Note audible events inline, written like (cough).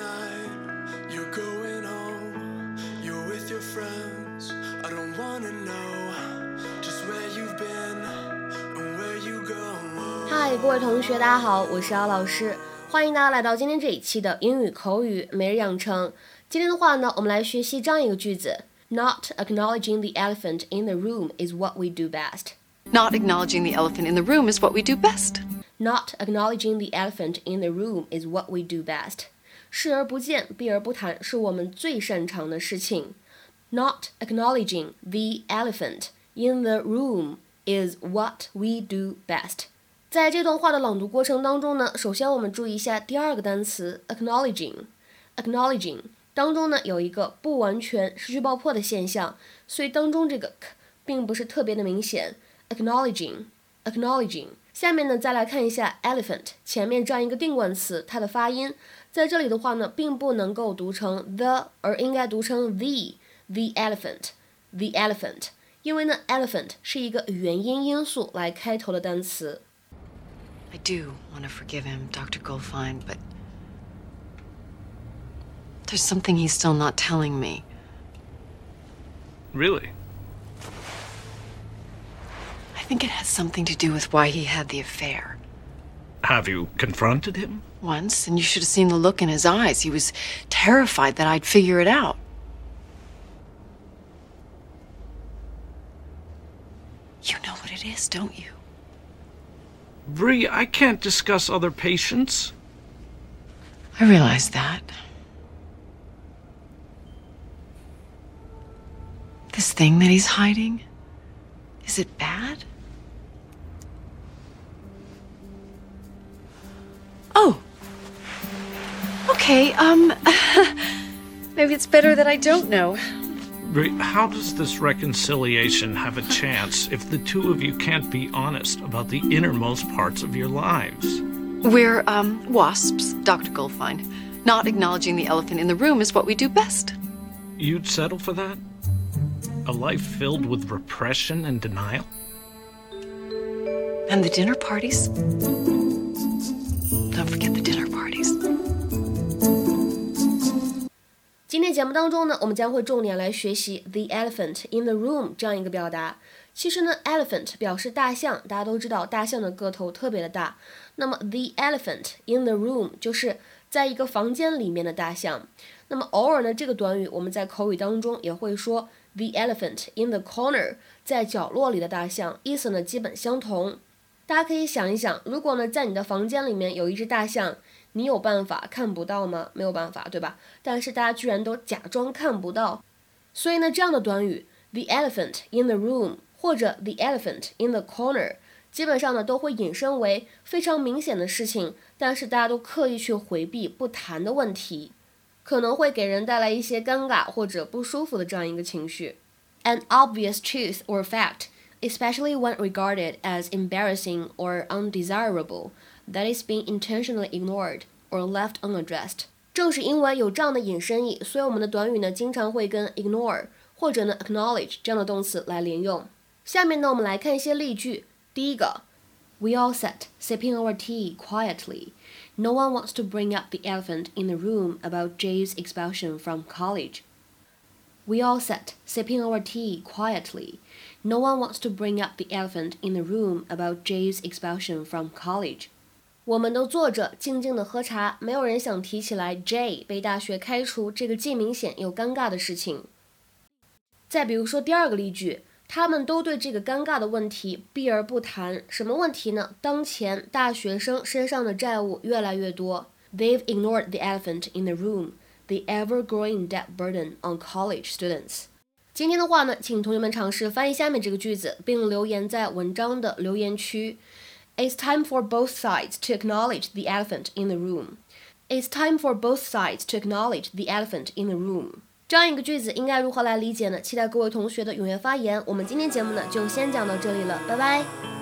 tonight. You're going home. You're with your friends. I don't wanna know just where you've been and where you go. 嗨，各位同学，大家好，我是姚老师，欢迎大家来到今天这一期的英语口语每日养成。今天的话呢，我们来学习这样一个句子：Not acknowledging the elephant in the room is what we do best. Not acknowledging the elephant in the room is what we do best. Not acknowledging the elephant in the room is what we do best. 视而不见，避而不谈，是我们最擅长的事情。Not acknowledging the elephant in the room is what we do best. 在这段话的朗读过程当中呢，首先我们注意一下第二个单词 acknowledging。acknowledging 当中呢有一个不完全失去爆破的现象，所以当中这个 k 并不是特别的明显。acknowledging，acknowledging。下面呢，再来看一下 elephant，前面这样一个定冠词，它的发音在这里的话呢，并不能够读成 the，而应该读成 the the elephant elephant，the elephant，因为呢，elephant 是一个元音音素来开头的单词。I do want to forgive him, Dr. Goldfine, but there's something he's still not telling me. Really? I think it has something to do with why he had the affair. Have you confronted him? Once, and you should have seen the look in his eyes. He was terrified that I'd figure it out. You know what it is, don't you? Bree, I can't discuss other patients. I realize that. This thing that he's hiding, is it bad? Okay, um (laughs) maybe it's better that I don't know. How does this reconciliation have a chance if the two of you can't be honest about the innermost parts of your lives? We're um wasps, Dr. Goldfine. Not acknowledging the elephant in the room is what we do best. You'd settle for that? A life filled with repression and denial? And the dinner parties? Don't forget the dinner parties. 今天节目当中呢，我们将会重点来学习 the elephant in the room 这样一个表达。其实呢，elephant 表示大象，大家都知道大象的个头特别的大。那么 the elephant in the room 就是在一个房间里面的大象。那么偶尔呢，这个短语我们在口语当中也会说 the elephant in the corner，在角落里的大象，意思呢基本相同。大家可以想一想，如果呢在你的房间里面有一只大象，你有办法看不到吗？没有办法，对吧？但是大家居然都假装看不到，所以呢，这样的短语 the elephant in the room 或者 the elephant in the corner，基本上呢都会引申为非常明显的事情，但是大家都刻意去回避不谈的问题，可能会给人带来一些尴尬或者不舒服的这样一个情绪。An obvious truth or fact, especially when regarded as embarrassing or undesirable. that is being intentionally ignored or left unaddressed。正是因为有这样的引申义，所以我们的短语呢经常会跟 ignore 或者呢 acknowledge 这样的动词来连用。下面呢我们来看一些例句。第一个，We all sat sipping our tea quietly. No one wants to bring up the elephant in the room about Jay's expulsion from college. We all sat sipping our tea quietly. No one wants to bring up the elephant in the room about Jay's expulsion from college. 我们都坐着静静的喝茶，没有人想提起来 J 被大学开除这个既明显又尴尬的事情。再比如说第二个例句，他们都对这个尴尬的问题避而不谈。什么问题呢？当前大学生身上的债务越来越多。They've ignored the elephant in the room, the ever-growing debt burden on college students. 今天的话呢，请同学们尝试翻译下面这个句子，并留言在文章的留言区。It's time for both sides to acknowledge the elephant in the room. It's time for both sides to acknowledge the elephant in the room. 这样一个句子应该如何来理解呢？期待各位同学的踊跃发言。我们今天节目呢就先讲到这里了，拜拜。